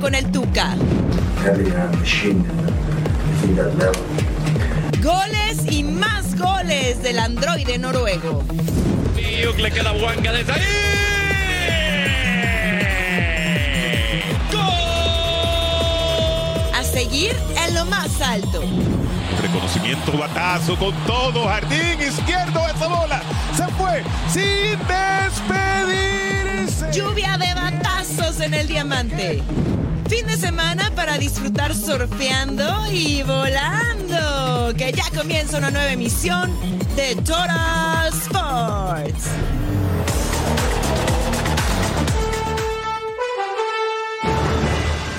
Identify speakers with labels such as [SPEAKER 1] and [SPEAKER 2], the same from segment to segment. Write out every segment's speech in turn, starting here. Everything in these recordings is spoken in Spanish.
[SPEAKER 1] con el Tuca. Goles y más goles del androide noruego.
[SPEAKER 2] le queda de
[SPEAKER 1] A seguir en lo más alto.
[SPEAKER 3] Reconocimiento, batazo con todo. Jardín izquierdo, esa bola se fue sin despedirse.
[SPEAKER 1] Lluvia de batazos en el diamante. Fin de semana para disfrutar surfeando y volando. Que ya comienza una nueva emisión de Total Sports.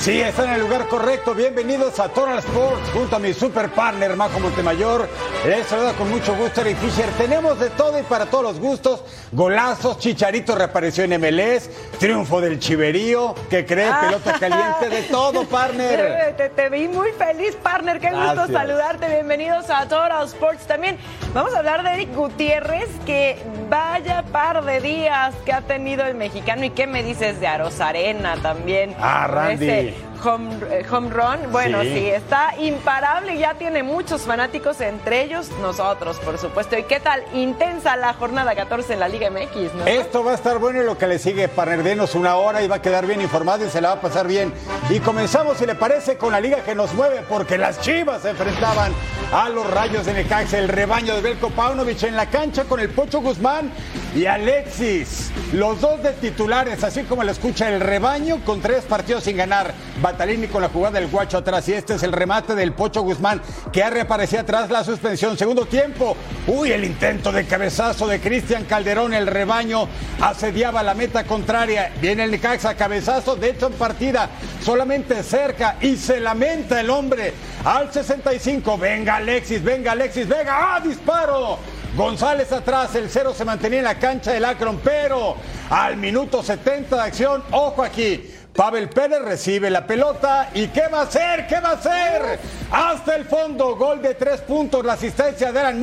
[SPEAKER 4] Sí, está en el lugar correcto. Bienvenidos a Total Sports junto a mi super partner Majo Montemayor. Les saluda con mucho gusto Eric Fisher. Tenemos de todo y para todos los gustos. Golazos, Chicharito reapareció en MLS, triunfo del Chiverío, que cree ah. pelota caliente, de todo, partner.
[SPEAKER 5] Te, vi muy feliz, partner. Qué gusto saludarte. Bienvenidos a Total Sports. También vamos a hablar de Eric Gutiérrez, que vaya par de días que ha tenido el mexicano. ¿Y qué me dices de Arena también?
[SPEAKER 4] Ah, Randy
[SPEAKER 5] home, eh, home run. Bueno, sí. está imparable y ya tiene muchos fanáticos, entre ellos nosotros, por supuesto. ¿Y qué tal? Intensa la jornada 14 en la Liga MX, ¿no?
[SPEAKER 4] Esto va a estar bueno y lo que le sigue, para denos una hora y va a quedar bien informado y se la va a pasar bien. Y comenzamos, si le parece, con la liga que nos mueve, porque las chivas se enfrentaban a los rayos de Necaxa, el rebaño de Belko Paunovic en la cancha con el Pocho Guzmán y Alexis. Los dos de titulares, así como le escucha el rebaño, con tres partidos sin ganar. Batalini con la jugada del guacho atrás. Y este es el remate del Pocho Guzmán, que ha reaparecido atrás la suspensión. Segundo tiempo. Uy, el intento de cabezazo de Cristian Calderón. El rebaño asediaba la meta contraria. Viene el Necaxa, cabezazo. De hecho, en partida, solamente cerca. Y se lamenta el hombre. Al 65. Venga Alexis, venga Alexis, venga. ¡Ah, disparo! González atrás, el cero se mantenía en la cancha del Akron, pero al minuto 70 de acción, ojo aquí, Pavel Pérez recibe la pelota y ¿qué va a hacer? ¿Qué va a hacer? Hasta el fondo, gol de tres puntos, la asistencia de Alan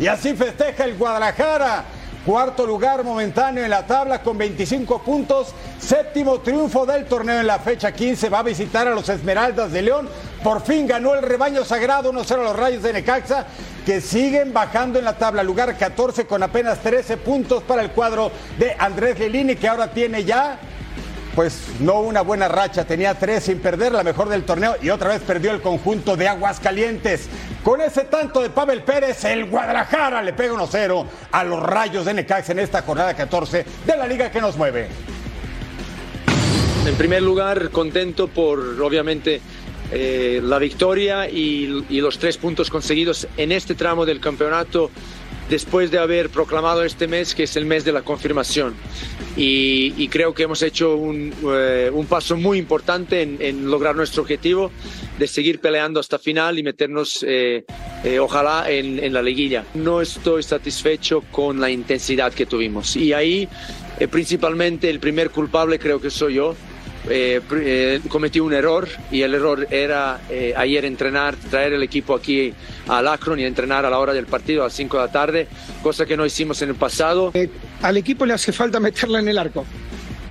[SPEAKER 4] y así festeja el Guadalajara. Cuarto lugar momentáneo en la tabla con 25 puntos. Séptimo triunfo del torneo en la fecha 15. Va a visitar a los Esmeraldas de León. Por fin ganó el rebaño sagrado 1-0 a los Rayos de Necaxa que siguen bajando en la tabla. Lugar 14 con apenas 13 puntos para el cuadro de Andrés Lelini que ahora tiene ya pues no una buena racha, tenía tres sin perder, la mejor del torneo y otra vez perdió el conjunto de Aguascalientes. Con ese tanto de Pavel Pérez, el Guadalajara le pega 1-0 a los Rayos de Necaxa en esta jornada 14 de la liga que nos mueve.
[SPEAKER 6] En primer lugar, contento por obviamente eh, la victoria y los tres puntos conseguidos en este tramo del campeonato después de haber proclamado este mes que es el mes de la confirmación. Y, creo que hemos hecho un, eh, paso muy importante en, lograr nuestro objetivo de seguir peleando hasta final y meternos, eh, eh, ojalá, en, la liguilla. No estoy satisfecho con la intensidad que tuvimos. Y ahí, principalmente, el primer culpable creo que soy yo eh, eh, cometí un error y el error era eh, ayer entrenar, traer el equipo aquí al Akron y entrenar a la hora del partido a las 5 de la tarde, cosa que no hicimos en el pasado.
[SPEAKER 7] al equipo le hace falta meterla en el arco.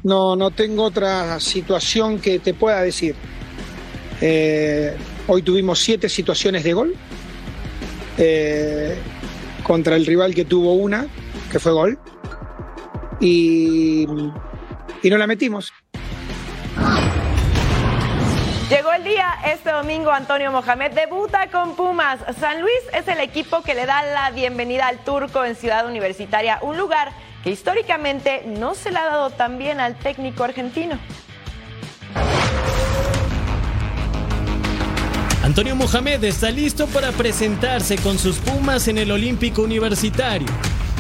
[SPEAKER 7] No, no tengo otra situación que te pueda decir. hoy tuvimos siete situaciones de gol contra el rival que tuvo una, que fue gol, y no la metimos.
[SPEAKER 5] Llegó el día, este domingo Antonio Mohamed debuta con Pumas. San Luis es el equipo que le da la bienvenida al turco en Ciudad Universitaria, un lugar que históricamente no se le ha dado tan bien al técnico argentino.
[SPEAKER 8] Antonio Mohamed está listo para presentarse con sus Pumas en el Olímpico Universitario.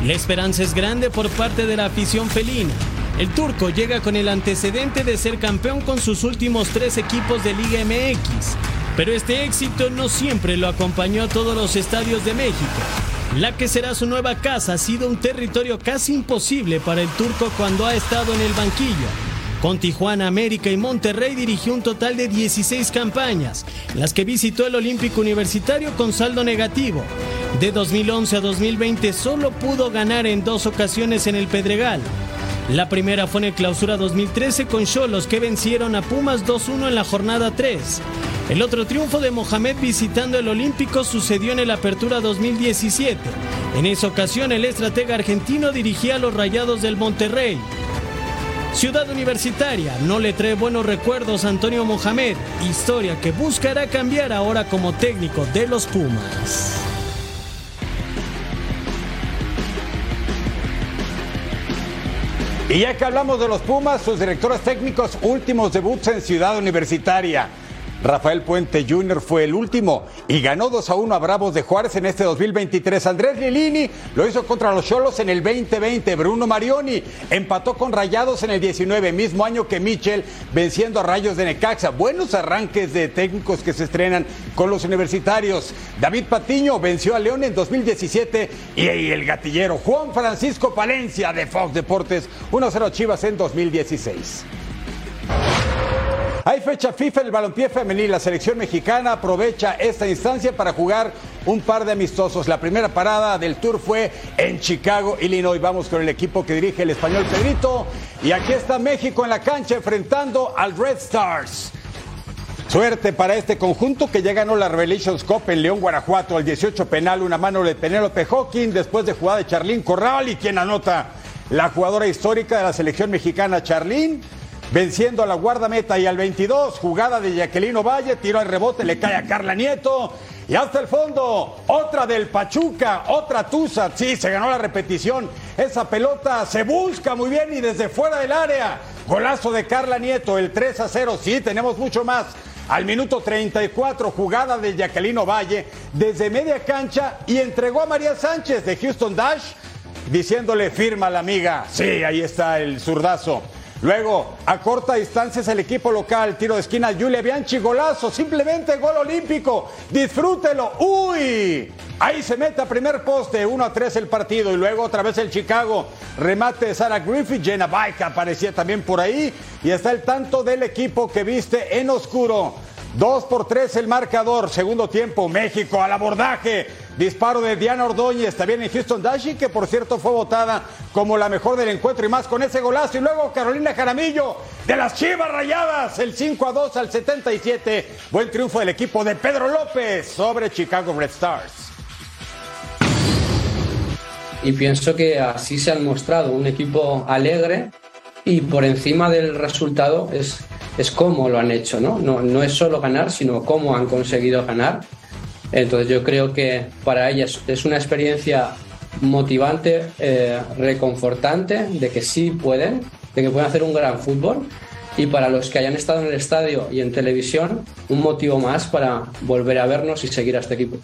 [SPEAKER 8] La esperanza es grande por parte de la afición felina el turco llega con el antecedente de ser campeón con sus últimos tres equipos de Liga MX, pero este éxito no siempre lo acompañó a todos los estadios de México. La que será su nueva casa ha sido un territorio casi imposible para el turco cuando ha estado en el banquillo. Con Tijuana, América y Monterrey dirigió un total de 16 campañas, las que visitó el Olímpico Universitario con saldo negativo. De 2011 a 2020 solo pudo ganar en dos ocasiones en el Pedregal. La primera fue en el Clausura 2013 con Cholos que vencieron a Pumas 2-1 en la jornada 3. El otro triunfo de Mohamed visitando el Olímpico sucedió en el Apertura 2017. En esa ocasión el estratega argentino dirigía a los Rayados del Monterrey. Ciudad Universitaria no le trae buenos recuerdos a Antonio Mohamed, historia que buscará cambiar ahora como técnico de los Pumas.
[SPEAKER 4] Y ya que hablamos de los Pumas, sus directores técnicos últimos debuts en Ciudad Universitaria. Rafael Puente Jr. fue el último y ganó 2 a 1 a Bravos de Juárez en este 2023. Andrés Lilini lo hizo contra los Cholos en el 2020. Bruno Marioni empató con Rayados en el 19, mismo año que Michel, venciendo a Rayos de Necaxa. Buenos arranques de técnicos que se estrenan con los universitarios. David Patiño venció a León en 2017 y el gatillero Juan Francisco Palencia de Fox Deportes 1-0 Chivas en 2016. Hay fecha FIFA en el balompié femenil. La selección mexicana aprovecha esta instancia para jugar un par de amistosos. La primera parada del tour fue en Chicago, Illinois. Vamos con el equipo que dirige el español Pedrito. Y aquí está México en la cancha enfrentando al Red Stars. Suerte para este conjunto que ya ganó la Revelations Cup en León, Guanajuato, al 18 penal, una mano de Penélope Hawking, después de jugada de Charlín Corral y quien anota la jugadora histórica de la selección mexicana, Charlín venciendo a la guardameta y al 22, jugada de Jacqueline Valle, tiro al rebote, le cae a Carla Nieto. Y hasta el fondo, otra del Pachuca, otra Tusa. Sí, se ganó la repetición. Esa pelota se busca muy bien y desde fuera del área. Golazo de Carla Nieto, el 3 a 0. Sí, tenemos mucho más. Al minuto 34, jugada de Jacqueline Valle desde media cancha y entregó a María Sánchez de Houston Dash diciéndole firma la amiga. Sí, ahí está el zurdazo. Luego, a corta distancia es el equipo local, tiro de esquina, Julia Bianchi, golazo, simplemente gol olímpico, disfrútelo, uy, ahí se mete a primer poste, 1 a 3 el partido. Y luego otra vez el Chicago, remate de Sarah Griffith, Jenna Baika aparecía también por ahí. Y está el tanto del equipo que viste en oscuro. 2 por 3 el marcador, segundo tiempo, México al abordaje. Disparo de Diana Ordóñez, también en Houston Dashi, que por cierto fue votada como la mejor del encuentro y más con ese golazo. Y luego Carolina Jaramillo de las Chivas Rayadas, el 5 a 2 al 77. Buen triunfo del equipo de Pedro López sobre Chicago Red Stars.
[SPEAKER 9] Y pienso que así se han mostrado un equipo alegre y por encima del resultado es, es cómo lo han hecho, ¿no? ¿no? No es solo ganar, sino cómo han conseguido ganar. Entonces yo creo que para ellas es una experiencia motivante, eh, reconfortante, de que sí pueden, de que pueden hacer un gran fútbol. Y para los que hayan estado en el estadio y en televisión, un motivo más para volver a vernos y seguir a este equipo.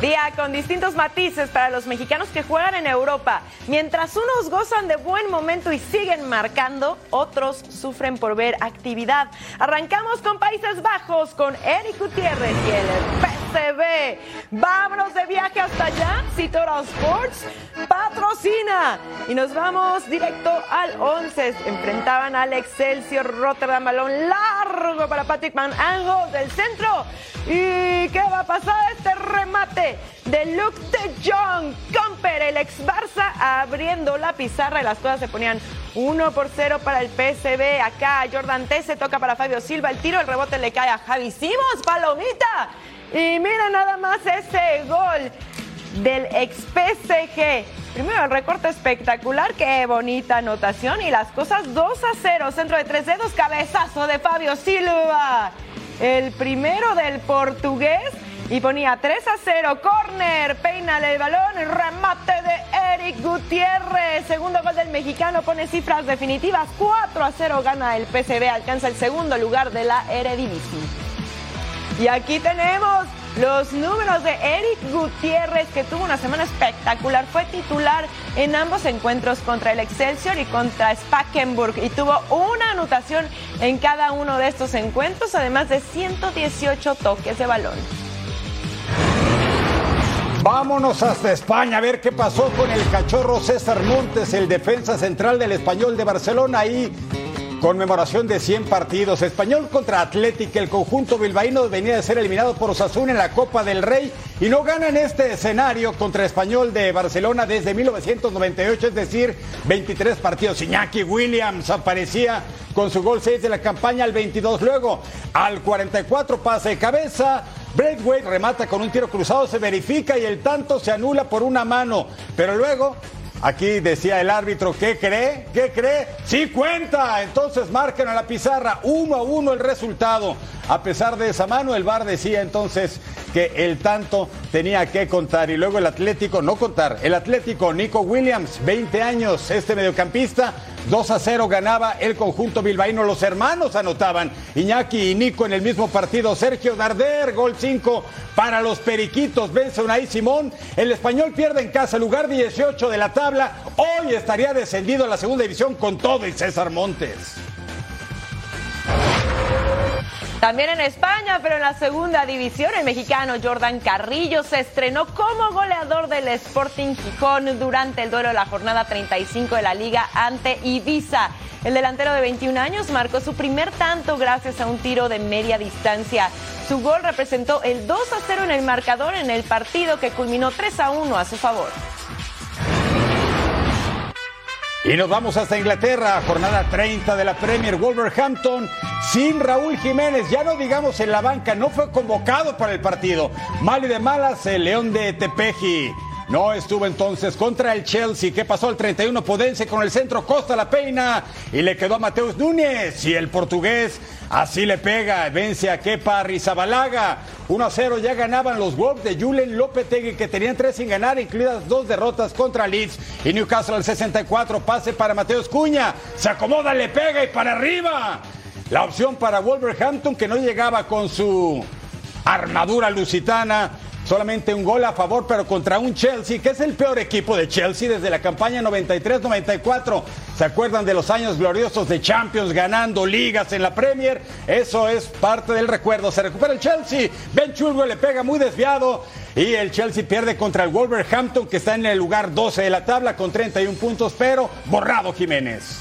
[SPEAKER 5] Día con distintos matices para los mexicanos que juegan en Europa. Mientras unos gozan de buen momento y siguen marcando, otros sufren por ver actividad. Arrancamos con Países Bajos, con Eric Gutiérrez y el PCB. Vámonos de viaje hasta allá. Citora Sports patrocina. Y nos vamos directo al 11. Enfrentaban al Excelsior Rotterdam. Balón largo para Patrick Van Ango del centro. ¿Y qué va a pasar? Este remate de Luke de Jong. Camper, el ex Barça, abriendo la pizarra y las cosas se ponían 1 por 0 para el PSB. Acá Jordan T se toca para Fabio Silva. El tiro, el rebote le cae a Javi Simos. Palomita. Y mira nada más ese gol del ex PSG. Primero el recorte espectacular, qué bonita anotación y las cosas 2 a 0, centro de tres dedos, cabezazo de Fabio Silva. El primero del portugués y ponía 3 a 0, corner, peina el balón, remate de Eric Gutiérrez, segundo gol del mexicano, pone cifras definitivas, 4 a 0 gana el PCB, alcanza el segundo lugar de la Eredivisie. Y aquí tenemos los números de Eric Gutiérrez, que tuvo una semana espectacular. Fue titular en ambos encuentros contra el Excelsior y contra Spakenburg y tuvo una anotación en cada uno de estos encuentros, además de 118 toques de balón.
[SPEAKER 4] Vámonos hasta España a ver qué pasó con el cachorro César Montes, el defensa central del español de Barcelona. Ahí Conmemoración de 100 partidos. Español contra Atlético. El conjunto bilbaíno venía de ser eliminado por Osasuna en la Copa del Rey y no gana en este escenario contra Español de Barcelona desde 1998, es decir, 23 partidos. Iñaki Williams aparecía con su gol 6 de la campaña al 22. Luego, al 44 pase de cabeza. Braithwaite remata con un tiro cruzado, se verifica y el tanto se anula por una mano. Pero luego Aquí decía el árbitro, ¿qué cree? ¿Qué cree? Sí cuenta. Entonces marcan a la pizarra uno a uno el resultado. A pesar de esa mano, el VAR decía entonces que el tanto tenía que contar. Y luego el Atlético, no contar, el Atlético, Nico Williams, 20 años, este mediocampista, 2 a 0 ganaba el conjunto bilbaíno. Los hermanos anotaban. Iñaki y Nico en el mismo partido. Sergio Darder, gol 5 para los Periquitos. Vence Unai Simón. El español pierde en casa, lugar 18 de la Hoy estaría descendido a la segunda división con todo y César Montes.
[SPEAKER 5] También en España, pero en la segunda división, el mexicano Jordan Carrillo se estrenó como goleador del Sporting Gijón durante el duelo de la jornada 35 de la liga ante Ibiza. El delantero de 21 años marcó su primer tanto gracias a un tiro de media distancia. Su gol representó el 2 a 0 en el marcador en el partido que culminó 3 a 1 a su favor.
[SPEAKER 4] Y nos vamos hasta Inglaterra, jornada 30 de la Premier Wolverhampton, sin Raúl Jiménez, ya no digamos en la banca, no fue convocado para el partido. Mal y de malas, el León de Tepeji. No estuvo entonces contra el Chelsea, que pasó al 31 Podense con el centro Costa la Peina y le quedó a Mateus Núñez. Y el portugués así le pega, vence a Kepa Rizabalaga. 1 a 0 ya ganaban los Wolves de Julen Lopetegui que tenían tres sin ganar, incluidas dos derrotas contra Leeds. Y Newcastle al 64, pase para Mateus Cuña, se acomoda, le pega y para arriba. La opción para Wolverhampton que no llegaba con su armadura lusitana Solamente un gol a favor, pero contra un Chelsea, que es el peor equipo de Chelsea desde la campaña 93-94. ¿Se acuerdan de los años gloriosos de Champions ganando ligas en la Premier? Eso es parte del recuerdo. Se recupera el Chelsea. Ben Chilwell le pega muy desviado. Y el Chelsea pierde contra el Wolverhampton, que está en el lugar 12 de la tabla con 31 puntos, pero borrado Jiménez.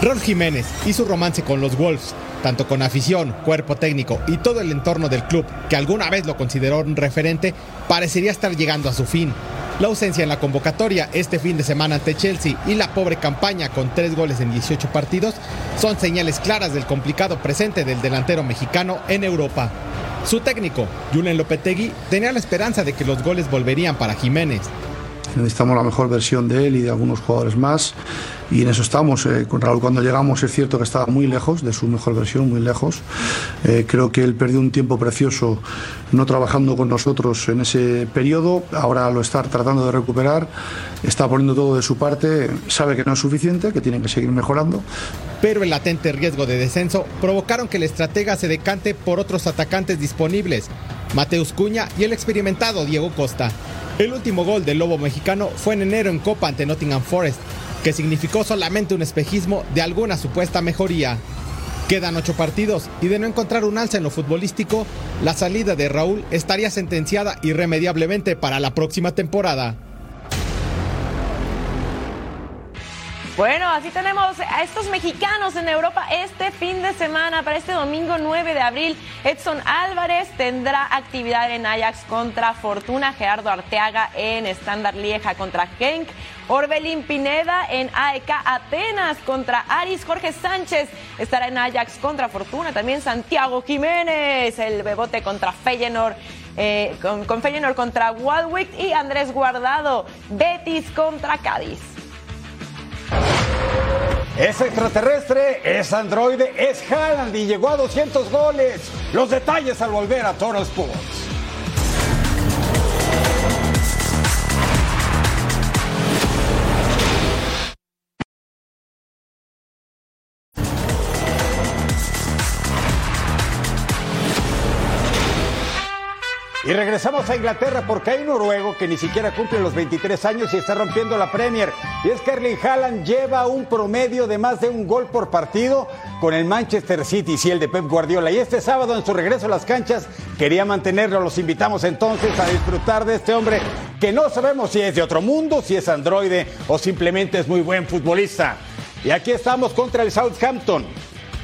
[SPEAKER 10] Ron Jiménez y su romance con los Wolves tanto con afición, cuerpo técnico y todo el entorno del club, que alguna vez lo consideró un referente, parecería estar llegando a su fin. La ausencia en la convocatoria este fin de semana ante Chelsea y la pobre campaña con tres goles en 18 partidos son señales claras del complicado presente del delantero mexicano en Europa. Su técnico, Julen Lopetegui, tenía la esperanza de que los goles volverían para Jiménez.
[SPEAKER 11] Necesitamos la mejor versión de él y de algunos jugadores más y en eso estamos. Eh, con Raúl cuando llegamos es cierto que estaba muy lejos de su mejor versión, muy lejos. Eh, creo que él perdió un tiempo precioso no trabajando con nosotros en ese periodo, ahora lo está tratando de recuperar, está poniendo todo de su parte, sabe que no es suficiente, que tienen que seguir mejorando.
[SPEAKER 10] Pero el latente riesgo de descenso provocaron que el estratega se decante por otros atacantes disponibles, Mateus Cuña y el experimentado Diego Costa. El último gol del Lobo mexicano fue en enero en Copa ante Nottingham Forest que significó solamente un espejismo de alguna supuesta mejoría. Quedan ocho partidos y de no encontrar un alza en lo futbolístico, la salida de Raúl estaría sentenciada irremediablemente para la próxima temporada.
[SPEAKER 5] Bueno, así tenemos a estos mexicanos en Europa este fin de semana. Para este domingo 9 de abril, Edson Álvarez tendrá actividad en Ajax contra Fortuna, Gerardo Arteaga en Standard Lieja contra Genk, Orbelín Pineda en AEK Atenas contra Aris, Jorge Sánchez estará en Ajax contra Fortuna, también Santiago Jiménez, el bebote contra Feyenoord. Eh, con, con Feyenoord contra Waldwick y Andrés Guardado, Betis contra Cádiz.
[SPEAKER 4] Es extraterrestre, es androide, es Haaland y llegó a 200 goles. Los detalles al volver a Toro Sports. Y regresamos a Inglaterra porque hay un noruego que ni siquiera cumple los 23 años y está rompiendo la Premier. Y es que Erling Haaland lleva un promedio de más de un gol por partido con el Manchester City, y el de Pep Guardiola. Y este sábado en su regreso a las canchas quería mantenerlo. Los invitamos entonces a disfrutar de este hombre que no sabemos si es de otro mundo, si es androide o simplemente es muy buen futbolista. Y aquí estamos contra el Southampton.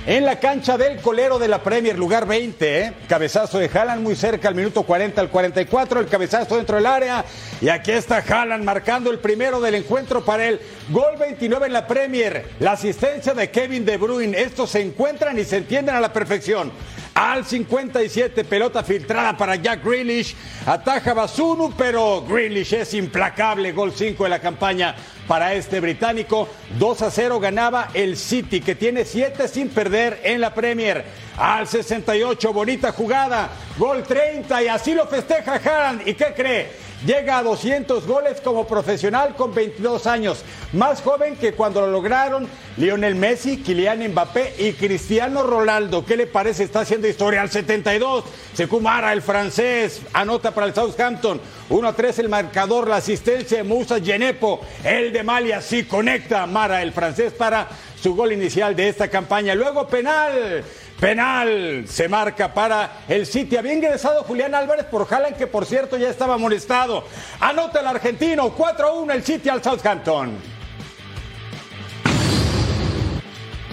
[SPEAKER 4] En la cancha del colero de la Premier, lugar 20, ¿eh? cabezazo de Haaland muy cerca al minuto 40 al 44, el cabezazo dentro del área. Y aquí está Haaland marcando el primero del encuentro para él. Gol 29 en la Premier, la asistencia de Kevin De Bruyne. Estos se encuentran y se entienden a la perfección. Al 57, pelota filtrada para Jack Grealish. Ataja Basunu, pero Grealish es implacable. Gol 5 de la campaña para este británico. 2 a 0 ganaba el City, que tiene 7 sin perder en la Premier. Al 68, bonita jugada. Gol 30 y así lo festeja Haaland. ¿Y qué cree? Llega a 200 goles como profesional con 22 años, más joven que cuando lo lograron Lionel Messi, Kylian Mbappé y Cristiano Ronaldo. ¿Qué le parece? Está haciendo historia al 72. Secumara, el francés, anota para el Southampton. 1 a 3 el marcador, la asistencia de Musa Genepo. El de Malia sí conecta. Mara, el francés, para su gol inicial de esta campaña. Luego penal. Penal se marca para el City. Había ingresado Julián Álvarez por Haaland, que por cierto ya estaba molestado. Anota el argentino, 4-1 el City al Southampton.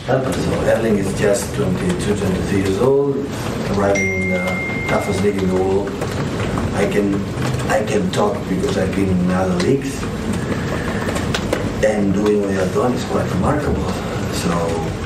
[SPEAKER 12] So Erling is just 22, 23 years old, arriving in the toughest league in the world. I can, I can talk because I've been in other leagues, and doing what has done is quite remarkable. So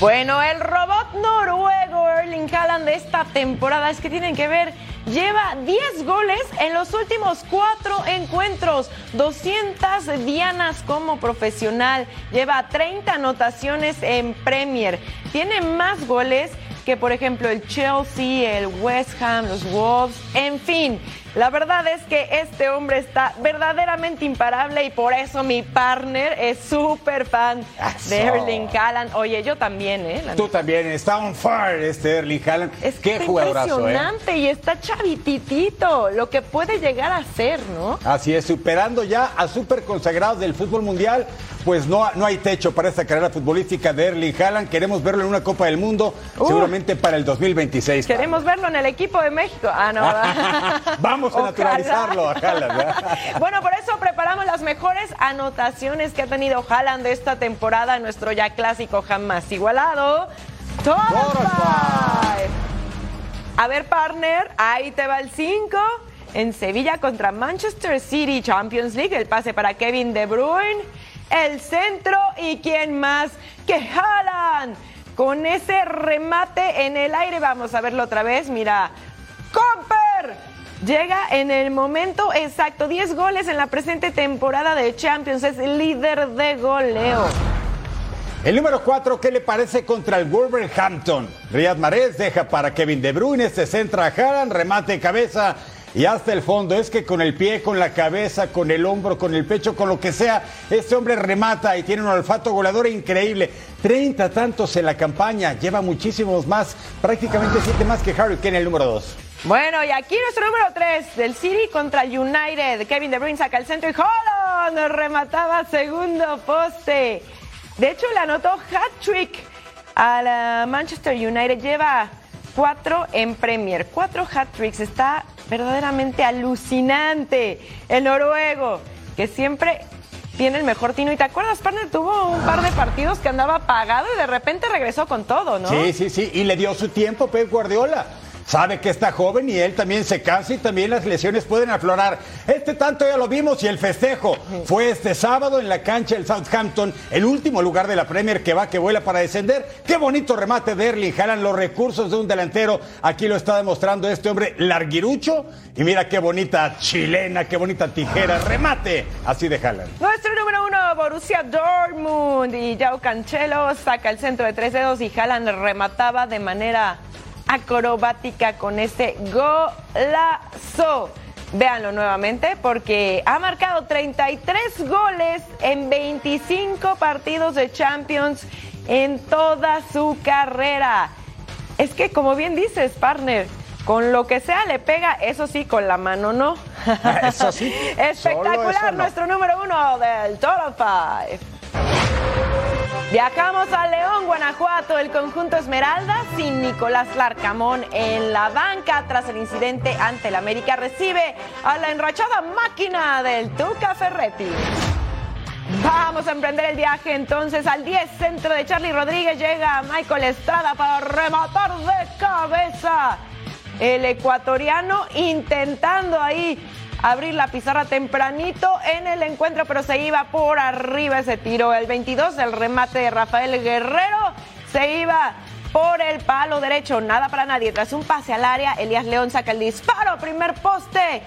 [SPEAKER 5] Bueno, el robot noruego Erling Haaland de esta temporada es que tienen que ver, lleva 10 goles en los últimos 4 encuentros, 200 dianas como profesional, lleva 30 anotaciones en Premier, tiene más goles que por ejemplo el Chelsea, el West Ham, los Wolves, en fin. La verdad es que este hombre está verdaderamente imparable y por eso mi partner es súper fan de Erling Haaland. Oye, yo también, ¿eh?
[SPEAKER 4] Tú también, está on fire este Erling Haaland.
[SPEAKER 5] Es
[SPEAKER 4] Qué jugadorazo, ¿eh?
[SPEAKER 5] impresionante y está chavititito, lo que puede llegar a ser, ¿no?
[SPEAKER 4] Así es, superando ya a súper consagrados del fútbol mundial, pues no, no hay techo para esta carrera futbolística de Erling Haaland. Queremos verlo en una Copa del Mundo, seguramente para el 2026.
[SPEAKER 5] Queremos verlo en el equipo de México. Ah, no.
[SPEAKER 4] Vamos a
[SPEAKER 5] Ojalá.
[SPEAKER 4] naturalizarlo a Haaland.
[SPEAKER 5] bueno, por eso preparamos las mejores anotaciones que ha tenido Haaland de esta temporada en nuestro ya clásico jamás igualado. Five. A ver, partner, ahí te va el 5. En Sevilla contra Manchester City Champions League, el pase para Kevin De Bruyne, el centro y quién más que Haaland. Con ese remate en el aire, vamos a verlo otra vez, mira, Comper llega en el momento exacto, 10 goles en la presente temporada de Champions, es líder de goleo.
[SPEAKER 4] El número 4, ¿qué le parece contra el Wolverhampton? Riyad Mahrez deja para Kevin De Bruyne, se centra a Haaland, remate de cabeza y hasta el fondo. Es que con el pie, con la cabeza, con el hombro, con el pecho, con lo que sea, este hombre remata y tiene un olfato goleador increíble. 30 tantos en la campaña, lleva muchísimos más, prácticamente 7 más que Harry Kane, el número 2.
[SPEAKER 5] Bueno, y aquí nuestro número 3 del City contra el United. Kevin De Bruyne saca el centro y Holland remataba segundo poste. De hecho, le anotó hat-trick a la Manchester United. Lleva cuatro en Premier, cuatro hat-tricks. Está verdaderamente alucinante. El noruego, que siempre tiene el mejor tino. ¿Y te acuerdas, partner? Tuvo un par de partidos que andaba apagado y de repente regresó con todo, ¿no?
[SPEAKER 4] Sí, sí, sí, y le dio su tiempo Pep Guardiola. Sabe que está joven y él también se cansa y también las lesiones pueden aflorar. Este tanto ya lo vimos y el festejo fue este sábado en la cancha del Southampton, el último lugar de la Premier que va, que vuela para descender. Qué bonito remate de Erling Haaland, los recursos de un delantero. Aquí lo está demostrando este hombre larguirucho. Y mira qué bonita chilena, qué bonita tijera. Remate así de Haaland.
[SPEAKER 5] Nuestro número uno, Borussia Dortmund. Y Yao Cancelo saca el centro de tres dedos y Haaland remataba de manera acrobática con ese golazo. Véanlo nuevamente porque ha marcado 33 goles en 25 partidos de Champions en toda su carrera. Es que, como bien dices, partner, Con lo que sea le pega, eso sí, con la mano no.
[SPEAKER 4] Eso sí.
[SPEAKER 5] Espectacular
[SPEAKER 4] solo eso no.
[SPEAKER 5] nuestro número uno del Total Five. Viajamos a León, Guanajuato, el conjunto Esmeralda, sin Nicolás Larcamón en la banca tras el incidente ante el América, recibe a la enrachada máquina del Tuca Ferretti. Vamos a emprender el viaje entonces al 10 centro de Charlie Rodríguez. Llega Michael Estrada para rematar de cabeza. El ecuatoriano intentando ahí abrir la pizarra tempranito en el encuentro, pero se iba por arriba ese tiro. El 22, el remate de Rafael Guerrero, se iba por el palo derecho. Nada para nadie. Tras un pase al área, Elías León saca el disparo, primer poste.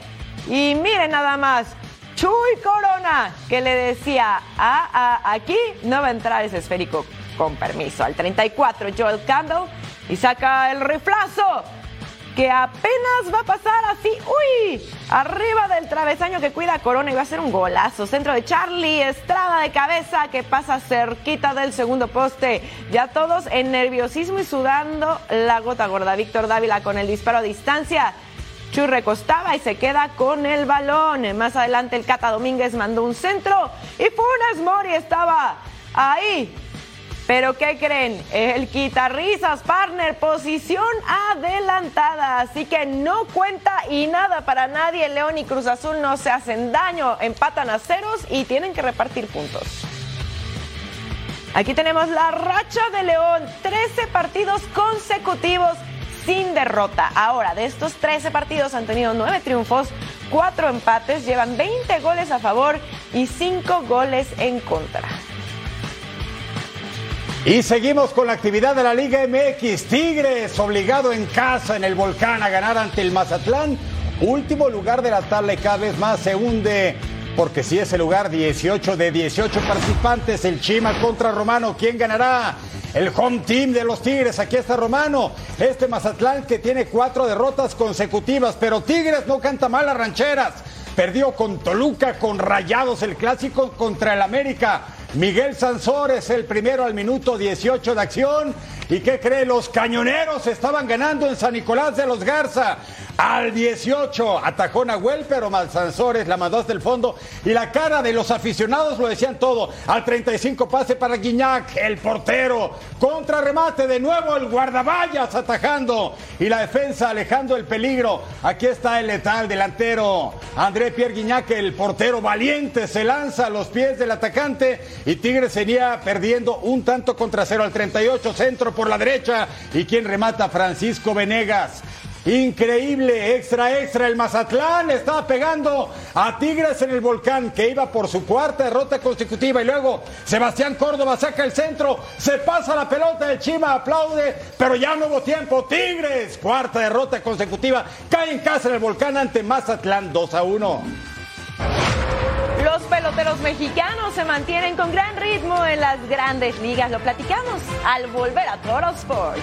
[SPEAKER 5] Y miren nada más. Chuy Corona, que le decía, ah, ah, aquí no va a entrar ese esférico con permiso. Al 34, Joel Campbell y saca el riflazo que apenas va a pasar así, uy, arriba del travesaño que cuida Corona y va a ser un golazo. Centro de Charlie, Estrada de cabeza que pasa cerquita del segundo poste. Ya todos en nerviosismo y sudando la gota gorda. Víctor Dávila con el disparo a distancia. Chuy recostaba y se queda con el balón. Más adelante el Cata Domínguez mandó un centro y Funes Mori estaba ahí. Pero ¿qué creen? El quitarrisas, partner, posición adelantada. Así que no cuenta y nada para nadie. León y Cruz Azul no se hacen daño, empatan a ceros y tienen que repartir puntos. Aquí tenemos la racha de León, 13 partidos consecutivos sin derrota. Ahora, de estos 13 partidos han tenido 9 triunfos, 4 empates, llevan 20 goles a favor y 5 goles en contra.
[SPEAKER 4] Y seguimos con la actividad de la Liga MX. Tigres obligado en casa en el volcán a ganar ante el Mazatlán. Último lugar de la tabla y cada vez más se hunde. Porque si es el lugar 18 de 18 participantes, el Chima contra Romano, ¿quién ganará? El home team de los Tigres, aquí está Romano. Este Mazatlán que tiene cuatro derrotas consecutivas, pero Tigres no canta mal las rancheras. Perdió con Toluca, con Rayados, el clásico contra el América. Miguel Sansores, el primero al minuto 18 de acción. ¿Y qué cree? Los cañoneros estaban ganando en San Nicolás de los Garza. Al 18 atajó Nahuel, pero Sansores la mandó hasta el fondo. Y la cara de los aficionados lo decían todo. Al 35 pase para Guiñac, el portero. Contra remate de nuevo el guardaballas atajando. Y la defensa alejando el peligro. Aquí está el letal delantero. André Pierre Guiñac, el portero valiente, se lanza a los pies del atacante. Y Tigres sería perdiendo un tanto contra cero al 38, centro por la derecha. ¿Y quien remata? Francisco Venegas. Increíble, extra, extra. El Mazatlán estaba pegando a Tigres en el volcán, que iba por su cuarta derrota consecutiva. Y luego Sebastián Córdoba saca el centro, se pasa la pelota, el Chima aplaude, pero ya no hubo tiempo. Tigres, cuarta derrota consecutiva, cae en casa en el volcán ante Mazatlán 2 a 1.
[SPEAKER 5] Los peloteros mexicanos se mantienen con gran ritmo en las grandes ligas. Lo platicamos al volver a Toro Sports.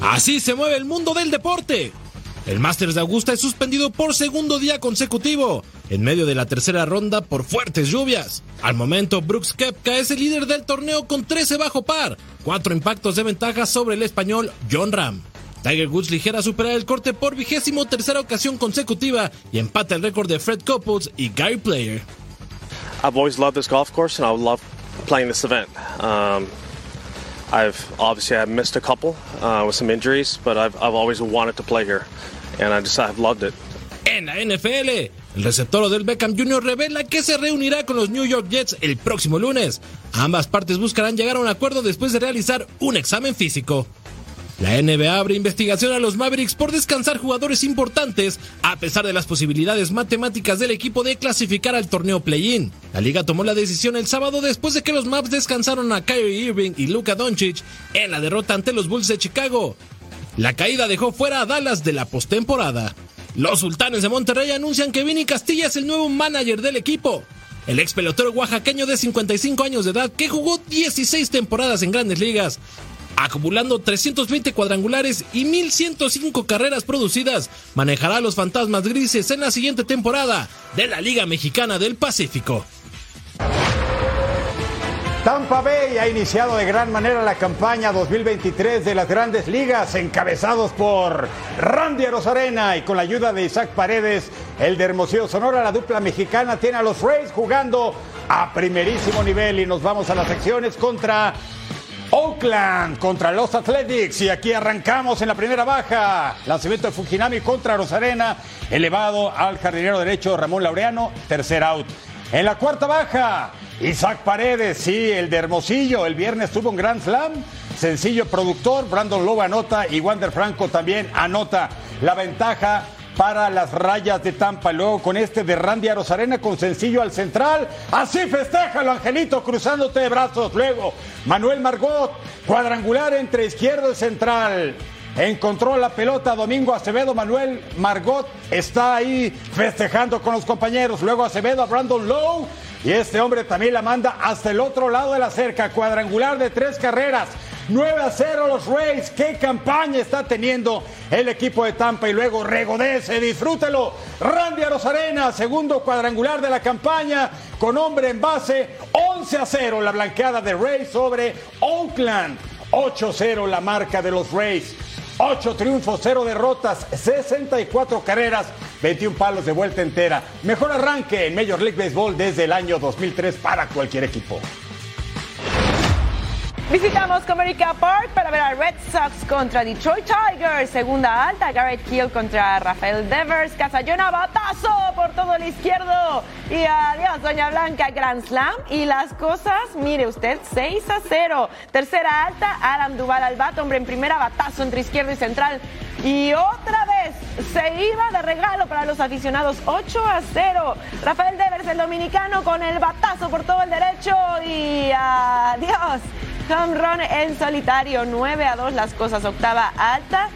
[SPEAKER 13] Así se mueve el mundo del deporte. El Masters de Augusta es suspendido por segundo día consecutivo, en medio de la tercera ronda por fuertes lluvias. Al momento, Brooks Koepka es el líder del torneo con 13 bajo par, cuatro impactos de ventaja sobre el español John Ram. Tiger Woods ligera superar el corte por vigésimo tercera ocasión consecutiva y empata el récord de Fred Couples y Gary Player.
[SPEAKER 14] I've always loved this golf course and I love playing this event. Um, I've obviously I've missed a couple uh, with some injuries, but I've, I've always wanted to play here, and I just I've loved it.
[SPEAKER 13] En la NFL, el receptor del Beckham Jr. revela que se reunirá con los New York Jets el próximo lunes. Ambas partes buscarán llegar a un acuerdo después de realizar un examen físico. La NBA abre investigación a los Mavericks por descansar jugadores importantes a pesar de las posibilidades matemáticas del equipo de clasificar al torneo play-in. La liga tomó la decisión el sábado después de que los Mavs descansaron a Kyrie Irving y Luka Doncic en la derrota ante los Bulls de Chicago. La caída dejó fuera a Dallas de la postemporada. Los Sultanes de Monterrey anuncian que Vini Castilla es el nuevo manager del equipo. El ex pelotero oaxaqueño de 55 años de edad que jugó 16 temporadas en grandes ligas acumulando 320 cuadrangulares y 1105 carreras producidas, manejará a los fantasmas grises en la siguiente temporada de la Liga Mexicana del Pacífico.
[SPEAKER 4] Tampa ha iniciado de gran manera la campaña 2023 de las grandes ligas, encabezados por Randy Arozarena y con la ayuda de Isaac Paredes, el de Hermosillo Sonora, la dupla mexicana tiene a los Rays jugando a primerísimo nivel y nos vamos a las secciones contra Oakland contra los Athletics y aquí arrancamos en la primera baja. Lanzamiento de Fujinami contra Rosarena, elevado al jardinero derecho Ramón Laureano, tercer out. En la cuarta baja, Isaac Paredes, sí, el de Hermosillo, el viernes tuvo un Grand Slam. Sencillo productor, Brandon Lowe anota y Wander Franco también anota la ventaja para las rayas de Tampa. Luego con este de Randy Arozarena con sencillo al central. Así festéjalo, Angelito, cruzándote de brazos. Luego Manuel Margot, cuadrangular entre izquierdo y central. Encontró la pelota Domingo Acevedo. Manuel Margot está ahí festejando con los compañeros. Luego Acevedo a Brandon Lowe. Y este hombre también la manda hasta el otro lado de la cerca. Cuadrangular de tres carreras. 9 a 0 los Rays. Qué campaña está teniendo el equipo de Tampa. Y luego regodece, disfrútelo. Randy Arozarena, segundo cuadrangular de la campaña, con hombre en base. 11 a 0 la blanqueada de Rays sobre Oakland. 8-0 la marca de los Rays. 8 triunfos, 0 derrotas, 64 carreras, 21 palos de vuelta entera. Mejor arranque en Major League Baseball desde el año 2003 para cualquier equipo.
[SPEAKER 5] Visitamos Comerica Park para ver a Red Sox contra Detroit Tigers. Segunda alta, Garrett Hill contra Rafael Devers. Casayona, batazo por todo el izquierdo. Y adiós, Doña Blanca, Grand Slam. Y las cosas, mire usted, 6 a 0. Tercera alta, Adam Duval al bat, hombre en primera, batazo entre izquierdo y central. Y otra vez se iba de regalo para los aficionados, 8 a 0. Rafael Devers, el dominicano, con el batazo por todo el derecho. Y adiós. Home run en solitario, 9 a 2 las cosas, octava alta.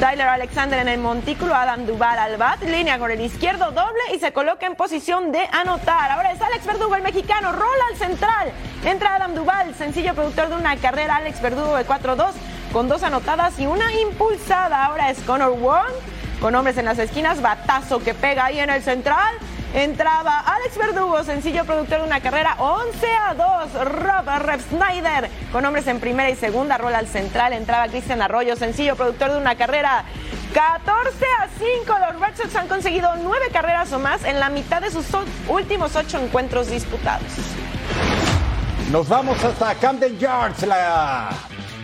[SPEAKER 5] Tyler Alexander en el montículo, Adam Duval al bat, línea con el izquierdo doble y se coloca en posición de anotar. Ahora es Alex Verdugo, el mexicano, rola al central. Entra Adam Duval, sencillo productor de una carrera, Alex Verdugo de 4-2 con dos anotadas y una impulsada. Ahora es Connor Wong con hombres en las esquinas, batazo que pega ahí en el central. Entraba Alex Verdugo, sencillo productor de una carrera 11 a 2. Rob Rep Snyder con hombres en primera y segunda. Rola al central. Entraba Cristian Arroyo, sencillo productor de una carrera 14 a 5. Los Red Sox han conseguido nueve carreras o más en la mitad de sus últimos ocho encuentros disputados.
[SPEAKER 4] Nos vamos hasta Camden Yards, la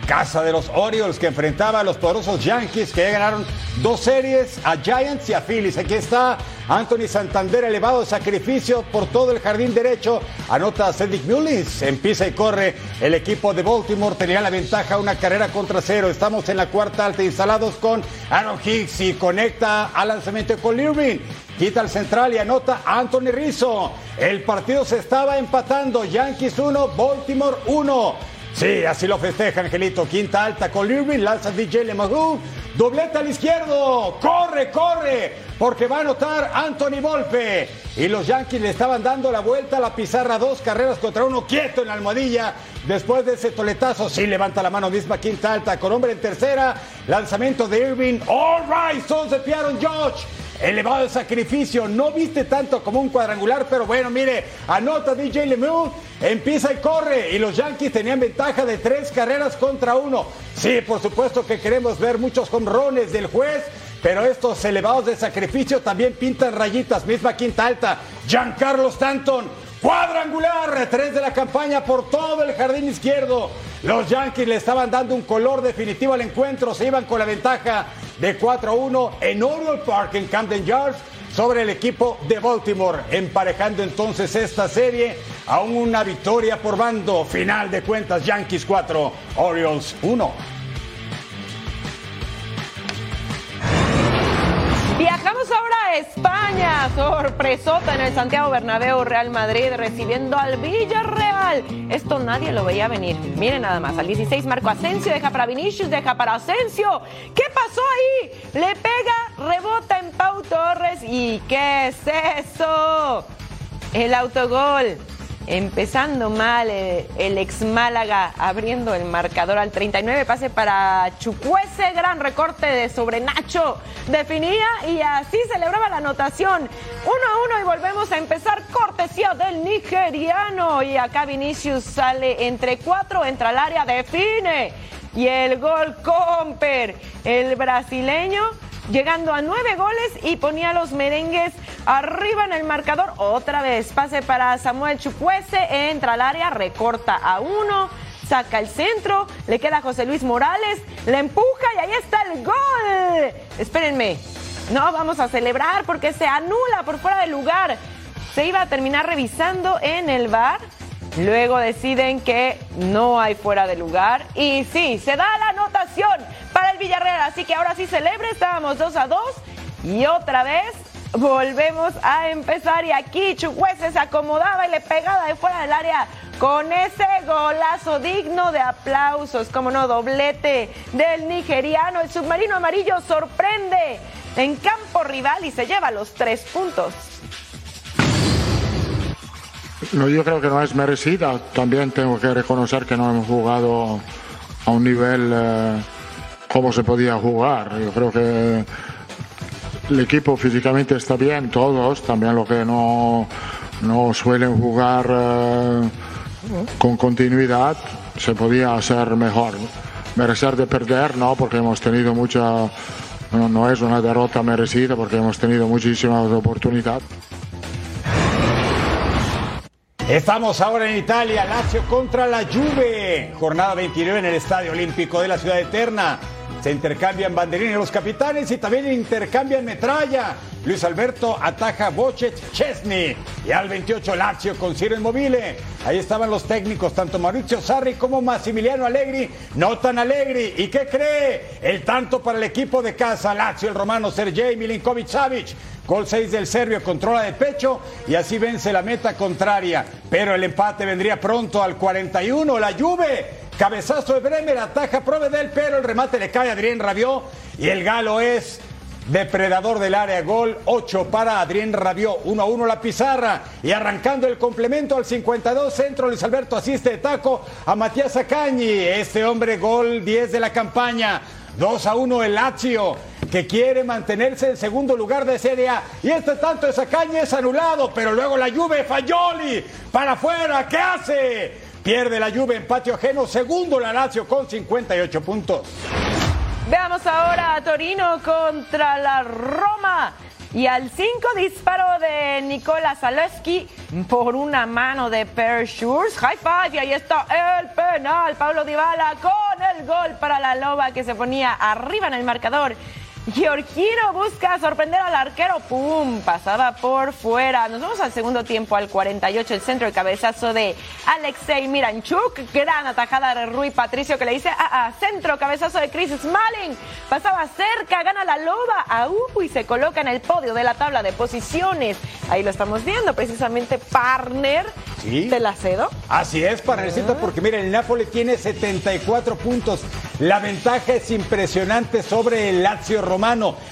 [SPEAKER 4] casa de los Orioles que enfrentaba a los poderosos Yankees que ya ganaron dos series a Giants y a Phillies. Aquí está Anthony Santander, elevado sacrificio por todo el jardín derecho. Anota Cedric Mullins, empieza y corre. El equipo de Baltimore tenía la ventaja, una carrera contra cero. Estamos en la cuarta alta, instalados con Aaron Hicks y conecta al lanzamiento con Irving. Quita el central y anota Anthony Rizzo. El partido se estaba empatando. Yankees 1, Baltimore 1. Sí, así lo festeja Angelito. Quinta alta con Irving, lanza DJ LeMahieu. Dobleta al izquierdo. Corre, corre. Porque va a anotar Anthony Volpe. Y los Yankees le estaban dando la vuelta a la pizarra. Dos carreras contra uno. Quieto en la almohadilla. Después de ese toletazo, sí levanta la mano misma quinta alta. Con hombre en tercera. Lanzamiento de Irving. All right, son Pierre George. Elevado el sacrificio, no viste tanto como un cuadrangular, pero bueno, mire, anota DJ Lemieux, empieza y corre, y los Yankees tenían ventaja de tres carreras contra uno. Sí, por supuesto que queremos ver muchos jonrones del juez, pero estos elevados de sacrificio también pintan rayitas, misma quinta alta. Giancarlo Stanton, cuadrangular, tres de la campaña por todo el jardín izquierdo. Los Yankees le estaban dando un color definitivo al encuentro, se iban con la ventaja de 4 a 1 en Oriole Park en Camden Yards sobre el equipo de Baltimore, emparejando entonces esta serie a una victoria por bando. Final de cuentas, Yankees 4, Orioles 1.
[SPEAKER 5] Viajamos ahora a España. Sorpresota en el Santiago Bernabéu, Real Madrid recibiendo al Villarreal. Esto nadie lo veía venir. Miren nada más. Al 16 Marco Asensio deja para Vinicius, deja para Asensio. ¿Qué pasó ahí? Le pega, rebota en Pau Torres. ¿Y qué es eso? El autogol empezando mal eh, el ex Málaga abriendo el marcador al 39, pase para Chucuese, gran recorte de sobre Nacho, definía y así celebraba la anotación. 1 a 1 y volvemos a empezar cortesía del nigeriano y acá Vinicius sale entre cuatro, entra al área, define y el gol Comper, el brasileño llegando a nueve goles y ponía los merengues arriba en el marcador. Otra vez, pase para Samuel Chucuese, entra al área, recorta a uno, saca el centro, le queda a José Luis Morales, le empuja y ahí está el gol. Espérenme, no vamos a celebrar porque se anula por fuera de lugar. Se iba a terminar revisando en el bar. Luego deciden que no hay fuera de lugar. Y sí, se da la anotación para el Villarreal. Así que ahora sí celebre. Estábamos 2 a 2. Y otra vez volvemos a empezar. Y aquí Chucuese se acomodaba y le pegaba de fuera del área con ese golazo digno de aplausos. Como no, doblete del nigeriano. El submarino amarillo sorprende en campo rival y se lleva los tres puntos.
[SPEAKER 15] No, yo creo que no es merecida. También tengo que reconocer que no hemos jugado a un nivel eh, como se podía jugar. Yo creo que el equipo físicamente está bien, todos, también los que no, no suelen jugar eh, con continuidad, se podía hacer mejor. Merecer de perder, no, porque hemos tenido mucha. No, no es una derrota merecida, porque hemos tenido muchísimas oportunidades.
[SPEAKER 4] Estamos ahora en Italia, Lazio contra la Juve. Jornada 29 en el Estadio Olímpico de la Ciudad Eterna. Se intercambian banderines los capitanes y también intercambian metralla. Luis Alberto ataja Bochet Chesney. Y al 28 Lazio con Ciro Immobile. Ahí estaban los técnicos, tanto Mauricio Sarri como Massimiliano Allegri. No tan Allegri. ¿Y qué cree? El tanto para el equipo de casa. Lazio, el romano Sergei Milinkovic Savic. Gol 6 del serbio, controla de pecho y así vence la meta contraria. Pero el empate vendría pronto al 41. La Juve Cabezazo de Bremer, ataja Provedel, pero el remate le cae a Adrián Rabió y el galo es depredador del área. Gol 8 para Adrián Rabió. 1 a 1 la pizarra. Y arrancando el complemento al 52, centro Luis Alberto asiste de taco a Matías Acañi. Este hombre, gol 10 de la campaña. 2 a 1 el Lazio, que quiere mantenerse en segundo lugar de Serie A. Y este tanto de Sacañi es anulado, pero luego la Juve, Fayoli, para afuera, ¿qué hace? Pierde la Juve en patio ajeno, segundo la Lazio con 58 puntos.
[SPEAKER 5] Veamos ahora a Torino contra la Roma. Y al 5 disparo de Nicola Zalewski por una mano de Per Schurz. High five y ahí está el penal. Pablo Dybala con el gol para la Loba que se ponía arriba en el marcador. Georgino busca sorprender al arquero. ¡Pum! Pasaba por fuera. Nos vamos al segundo tiempo, al 48, el centro, el cabezazo de Alexei Miranchuk. Gran atajada de Rui Patricio que le dice a, centro, cabezazo de Chris Smalling. Pasaba cerca, gana la loba. A y se coloca en el podio de la tabla de posiciones. Ahí lo estamos viendo, precisamente partner
[SPEAKER 4] ¿Sí?
[SPEAKER 5] de la cedo.
[SPEAKER 4] Así es, partnercito, porque mira, el Napoli tiene 74 puntos. La ventaja es impresionante sobre el Lazio Romano.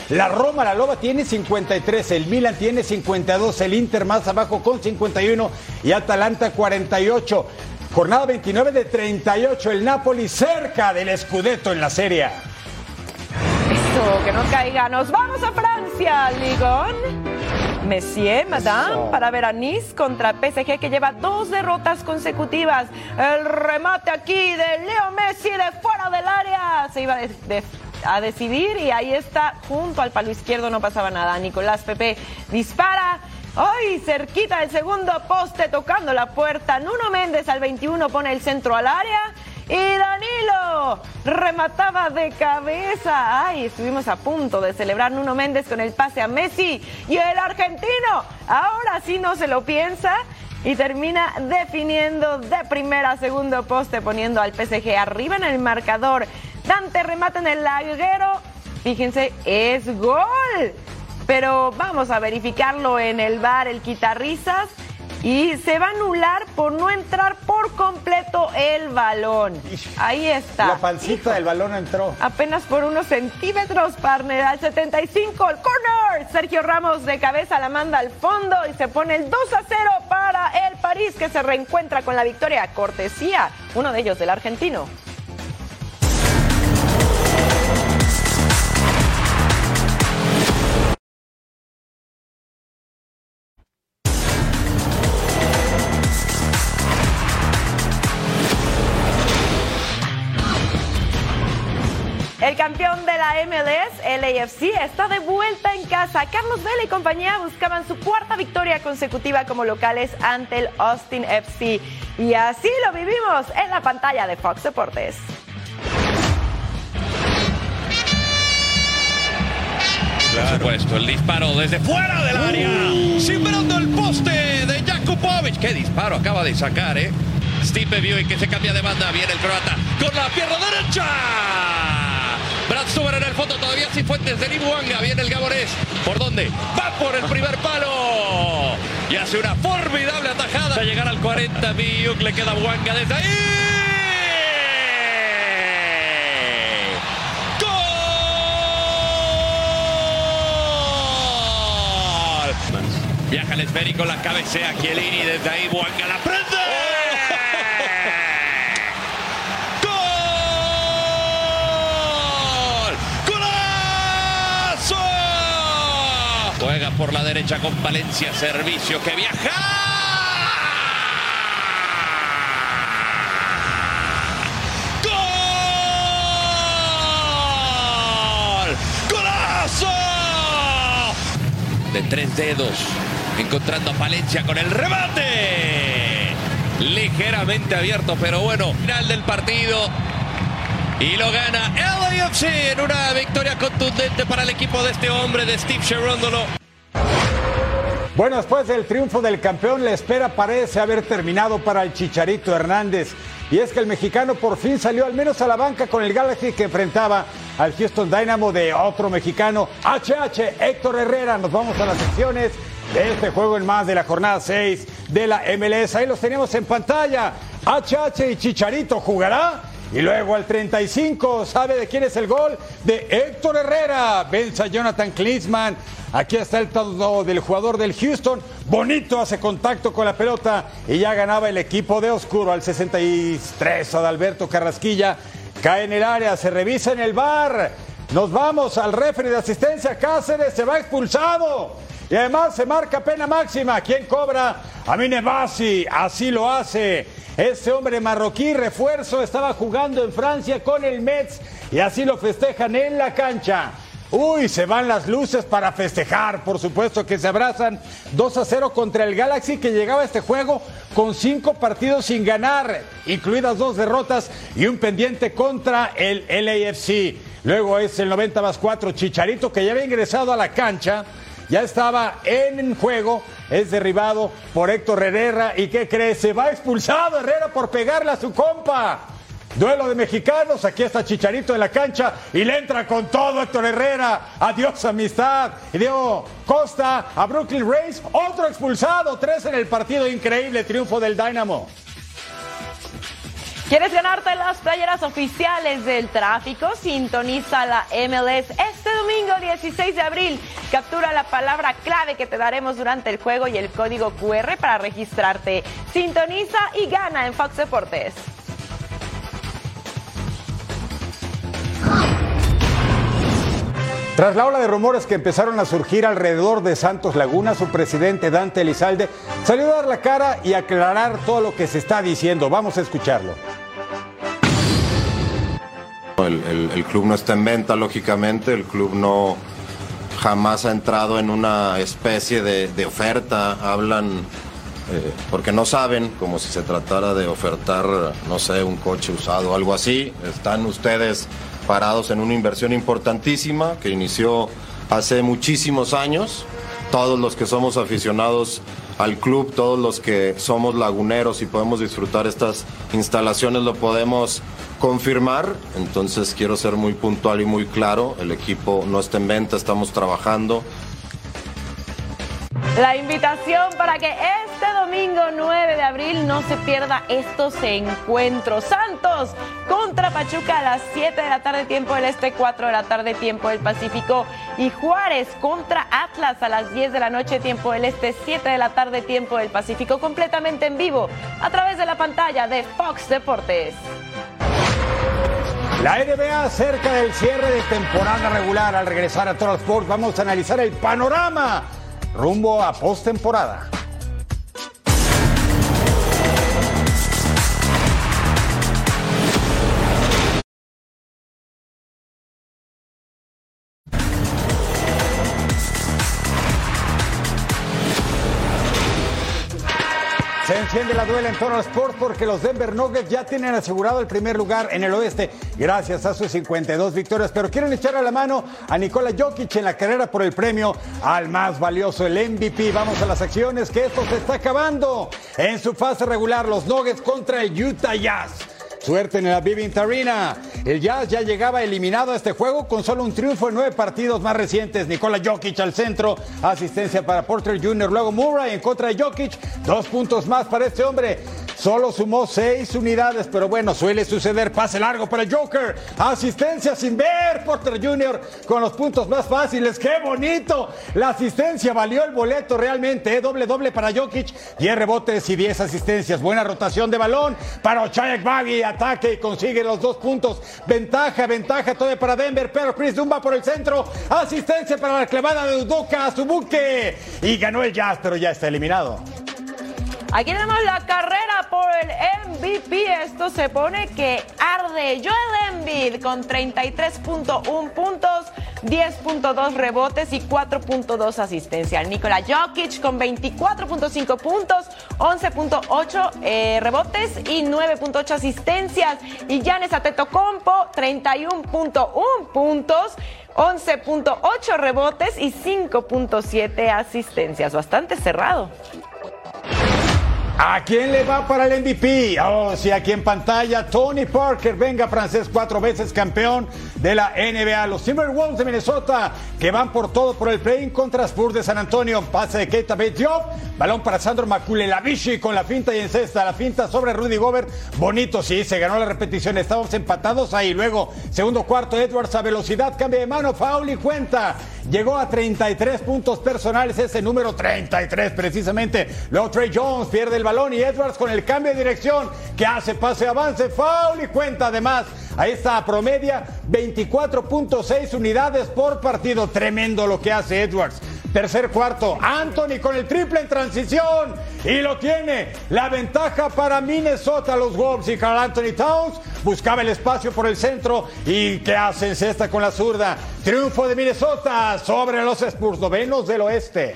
[SPEAKER 4] La Roma, la Loba, tiene 53, el Milan tiene 52, el Inter más abajo con 51 y Atalanta 48. Jornada 29 de 38, el Napoli cerca del Scudetto en la Serie.
[SPEAKER 5] Eso, que no caiga. Nos vamos a Francia, Ligón. Messier, Madame, para ver a Nice contra PSG que lleva dos derrotas consecutivas. El remate aquí de Leo Messi de fuera del área. Se iba a decidir y ahí está, junto al palo izquierdo no pasaba nada. Nicolás Pepe dispara. ¡Ay! Cerquita del segundo poste, tocando la puerta. Nuno Méndez al 21 pone el centro al área. Y Danilo remataba de cabeza. Ay, estuvimos a punto de celebrar Nuno Méndez con el pase a Messi. Y el argentino, ahora sí no se lo piensa. Y termina definiendo de primera a segundo poste, poniendo al PSG arriba en el marcador. Dante remata en el laguero. Fíjense, es gol. Pero vamos a verificarlo en el bar, el quitarrisas y se va a anular por no entrar por completo el balón. Ahí está.
[SPEAKER 4] La pancita del balón entró.
[SPEAKER 5] Apenas por unos centímetros, partner. Al 75, el corner. Sergio Ramos de cabeza la manda al fondo y se pone el 2 a 0 para el Luis que se reencuentra con la victoria cortesía, uno de ellos del argentino. El campeón de la MLS, LAFC, está de vuelta en casa. Carlos Vela y compañía buscaban su cuarta victoria consecutiva como locales ante el Austin FC. Y así lo vivimos en la pantalla de Fox Deportes.
[SPEAKER 2] Por supuesto, el disparo desde fuera del área. Simbrando el poste de Jakubovic. Qué disparo acaba de sacar, ¿eh? Steve y que se cambia de banda. Viene el croata con la pierna derecha. Brad Stuber en el fondo, todavía sin fuentes de Nibuanga. Viene el Gabonés. ¿Por dónde? Va por el primer palo. Y hace una formidable atajada. A llegar al 40, Biuk le queda Buanga desde ahí. ¡Gol! Viaja el esférico, la cabecea Chiellini desde ahí. Buanga la prende. Por la derecha con Valencia, servicio que viaja. ¡Gol! ¡Golazo! De tres dedos, encontrando a Valencia con el remate. Ligeramente abierto, pero bueno, final del partido. Y lo gana LAFC en una victoria contundente para el equipo de este hombre, de Steve Cherondolo.
[SPEAKER 4] Bueno, después del triunfo del campeón, la espera parece haber terminado para el Chicharito Hernández. Y es que el mexicano por fin salió al menos a la banca con el Galaxy que enfrentaba al Houston Dynamo de otro mexicano, HH Héctor Herrera. Nos vamos a las secciones de este juego en más de la jornada 6 de la MLS. Ahí los tenemos en pantalla. HH y Chicharito jugará. Y luego al 35, ¿sabe de quién es el gol? De Héctor Herrera. Vence a Jonathan Klinsmann. Aquí está el todo del jugador del Houston. Bonito hace contacto con la pelota y ya ganaba el equipo de Oscuro al 63. Adalberto Carrasquilla cae en el área, se revisa en el bar. Nos vamos al referee de asistencia. Cáceres se va expulsado. Y además se marca pena máxima. ¿Quién cobra? Amine Bassi. Así lo hace. Este hombre marroquí, refuerzo, estaba jugando en Francia con el Metz y así lo festejan en la cancha. Uy, se van las luces para festejar, por supuesto que se abrazan 2 a 0 contra el Galaxy que llegaba a este juego con cinco partidos sin ganar, incluidas dos derrotas y un pendiente contra el LAFC. Luego es el 90 más 4 Chicharito que ya había ingresado a la cancha ya estaba en juego, es derribado por Héctor Herrera y ¿qué cree? Se va expulsado Herrera por pegarle a su compa. Duelo de mexicanos, aquí está Chicharito en la cancha y le entra con todo Héctor Herrera. Adiós amistad. Y Diego Costa a Brooklyn Rays, otro expulsado, tres en el partido, increíble triunfo del Dynamo.
[SPEAKER 5] ¿Quieres ganarte las playeras oficiales del tráfico? Sintoniza la MLS este domingo 16 de abril. Captura la palabra clave que te daremos durante el juego y el código QR para registrarte. Sintoniza y gana en Fox Deportes.
[SPEAKER 4] Tras la ola de rumores que empezaron a surgir alrededor de Santos Laguna, su presidente Dante Elizalde salió a dar la cara y aclarar todo lo que se está diciendo. Vamos a escucharlo.
[SPEAKER 16] El, club no está en venta, lógicamente, el club no jamás ha entrado en una especie de, de oferta, hablan eh, porque no saben, como si se tratara de ofertar, no sé, un coche usado o algo así. Están ustedes parados en una inversión importantísima que inició hace muchísimos años. Todos los que somos aficionados al club, todos los que somos laguneros y podemos disfrutar estas instalaciones lo podemos confirmar. Entonces quiero ser muy puntual y muy claro. El equipo no está en venta, estamos trabajando.
[SPEAKER 5] La invitación para que este domingo 9 de abril no se pierda estos encuentros. Santos contra Pachuca a las 7 de la tarde tiempo del Este, 4 de la tarde tiempo del Pacífico. Y Juárez contra Atlas a las 10 de la noche tiempo del Este, 7 de la tarde tiempo del Pacífico, completamente en vivo a través de la pantalla de Fox Deportes.
[SPEAKER 4] La NBA cerca del cierre de temporada regular. Al regresar a Toro Sports vamos a analizar el panorama rumbo a postemporada. Se enciende la duela en Toro Sports porque los Denver Nuggets ya tienen asegurado el primer lugar en el oeste gracias a sus 52 victorias, pero quieren echarle la mano a Nikola Jokic en la carrera por el premio al más valioso, el MVP. Vamos a las acciones que esto se está acabando. En su fase regular, los Nuggets contra el Utah Jazz. Suerte en la Vivint Arena. El Jazz ya llegaba eliminado a este juego con solo un triunfo en nueve partidos más recientes. Nikola Jokic al centro, asistencia para Porter Jr. Luego Murray en contra de Jokic, dos puntos más para este hombre. Solo sumó seis unidades, pero bueno, suele suceder. Pase largo para Joker. Asistencia sin ver. Porter Jr. con los puntos más fáciles. ¡Qué bonito! La asistencia valió el boleto realmente. ¿eh? Doble doble para Jokic. 10 rebotes y 10 asistencias. Buena rotación de balón para Ochayek Baggy. Ataque y consigue los dos puntos. Ventaja, ventaja todavía para Denver. Pero Chris Dumba por el centro. Asistencia para la clavada de Udoka a su buque. Y ganó el Jazz, pero ya está eliminado.
[SPEAKER 5] Aquí tenemos la carrera por el MVP. Esto se pone que arde. Joel Embiid con 33.1 puntos, 10.2 rebotes y 4.2 asistencias. Nikola Jokic con 24.5 puntos, 11.8 eh, rebotes y 9.8 asistencias. Y Giannis Antetokounmpo 31.1 puntos. 11.8 rebotes y 5.7 asistencias. Bastante cerrado.
[SPEAKER 4] ¿A quién le va para el MVP? Oh, sí, aquí en pantalla, Tony Parker, venga francés, cuatro veces campeón de la NBA. Los Timberwolves de Minnesota, que van por todo por el play-in contra Spurs de San Antonio. Pase de Keita Diop, balón para Sandro Maculelavici con la finta y en cesta. La finta sobre Rudy Gobert, bonito, sí, se ganó la repetición. Estamos empatados ahí. Luego, segundo cuarto, Edwards a velocidad, cambia de mano, foul y cuenta. Llegó a 33 puntos personales, ese número 33 precisamente. Luego Trey Jones pierde el balón y Edwards con el cambio de dirección que hace pase, avance, foul y cuenta además. Ahí está, promedia 24.6 unidades por partido. Tremendo lo que hace Edwards. Tercer cuarto, Anthony con el triple en transición y lo tiene. La ventaja para Minnesota, los Wolves y Carl Anthony Towns buscaba el espacio por el centro y ¿qué hacen? Cesta con la zurda. Triunfo de Minnesota sobre los Spurs novenos del oeste.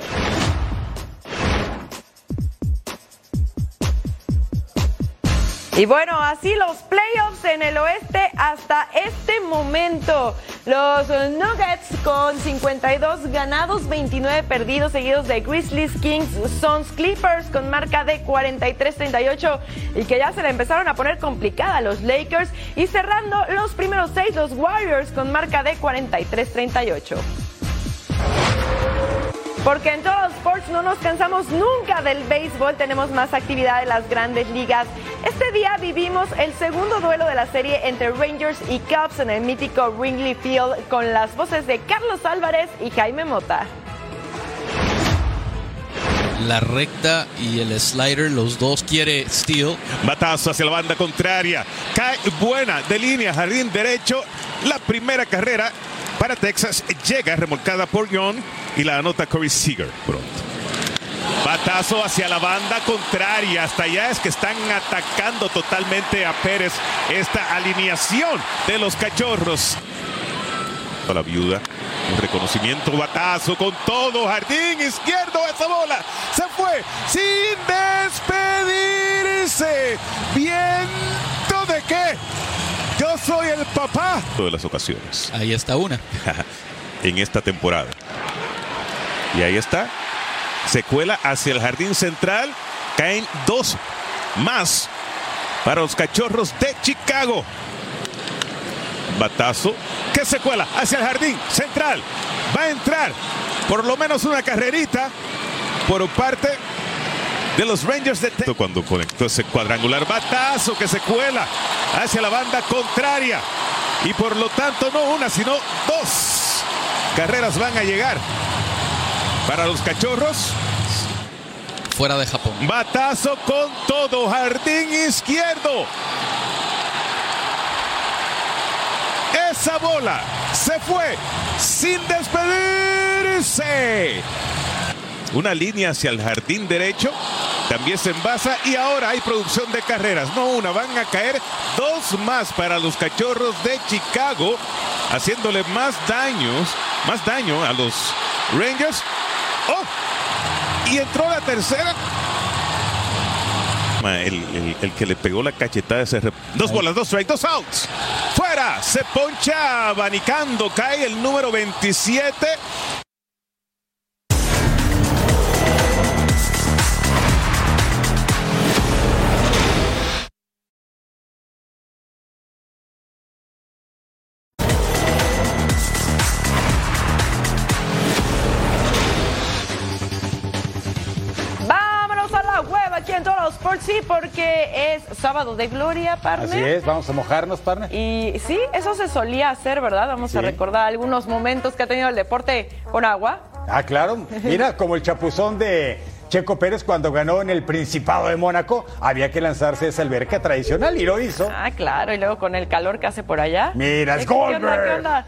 [SPEAKER 5] Y bueno, así los playoffs en el oeste hasta este momento. Los Nuggets con 52 ganados, 29 perdidos, seguidos de Grizzlies, Kings, Suns, Clippers con marca de 43-38 y que ya se le empezaron a poner complicada los Lakers. Y cerrando los primeros seis, los Warriors con marca de 43-38. Porque en todos los sports no nos cansamos nunca del béisbol, tenemos más actividad en las grandes ligas. Este día vivimos el segundo duelo de la serie entre Rangers y Cubs en el mítico Wrigley Field con las voces de Carlos Álvarez y Jaime Mota.
[SPEAKER 17] La recta y el slider, los dos quiere Steel.
[SPEAKER 3] Batazo hacia la banda contraria. Cae buena de línea, jardín derecho. La primera carrera para Texas llega remolcada por Young y la anota Corey Seager pronto. Batazo hacia la banda contraria. Hasta allá es que están atacando totalmente a Pérez esta alineación de los cachorros. A la viuda. Reconocimiento, batazo con todo. Jardín izquierdo, esa bola se fue sin despedirse. ¿Viento de qué? Yo soy el papá. Todas las ocasiones.
[SPEAKER 17] Ahí está una.
[SPEAKER 3] en esta temporada. Y ahí está. Se cuela hacia el jardín central. Caen dos más para los cachorros de Chicago. Batazo que se cuela hacia el jardín central. Va a entrar por lo menos una carrerita por parte de los Rangers de Texas. Cuando conectó ese cuadrangular batazo que se cuela hacia la banda contraria. Y por lo tanto no una, sino dos carreras van a llegar para los cachorros.
[SPEAKER 17] Fuera de Japón.
[SPEAKER 3] Batazo con todo, jardín izquierdo. Esa bola se fue sin despedirse. Una línea hacia el jardín derecho. También se envasa y ahora hay producción de carreras. No una, van a caer dos más para los cachorros de Chicago, haciéndole más daños, más daño a los Rangers. ¡Oh! Y entró la tercera. El, el- el que le pegó la cachetada ese rep- Dos bolas, dos strikes, dos outs. Fuera. Se poncha abanicando. Cae el número 27.
[SPEAKER 5] Sábado de gloria, partner.
[SPEAKER 4] Así es, vamos a mojarnos, partner.
[SPEAKER 5] Y sí, eso se solía hacer, ¿verdad? Vamos a recordar algunos momentos que ha tenido el deporte con agua.
[SPEAKER 4] Ah, claro. Mira, como el chapuzón de Checo Pérez cuando ganó en el Principado de Mónaco, había que lanzarse a esa alberca tradicional y lo hizo.
[SPEAKER 5] Ah, claro, y luego con el calor que hace por allá.
[SPEAKER 4] Mira, es
[SPEAKER 5] ¿Qué- qué onda,
[SPEAKER 4] Goldberg.
[SPEAKER 5] qué onda?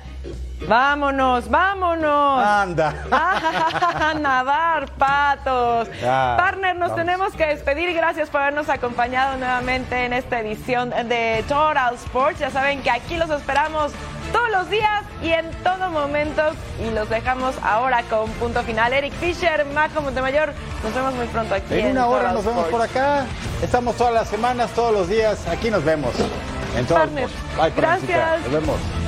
[SPEAKER 5] Vámonos, vámonos.
[SPEAKER 4] Anda.
[SPEAKER 5] Ah, nadar, patos.
[SPEAKER 4] Ya,
[SPEAKER 5] Partner, nos
[SPEAKER 4] vamos.
[SPEAKER 5] tenemos que despedir. Gracias por habernos acompañado nuevamente en esta edición de Total Sports. Ya saben que aquí los esperamos todos los días y en todo momento. Y los dejamos ahora con punto final. Eric Fisher, Majo Montemayor. Nos vemos muy pronto aquí en,
[SPEAKER 4] En una hora nos vemos por acá. Estamos todas las semanas, todos los días. Aquí nos vemos. En todos
[SPEAKER 5] Partner,
[SPEAKER 4] Bye,
[SPEAKER 5] gracias.
[SPEAKER 4] Nos vemos.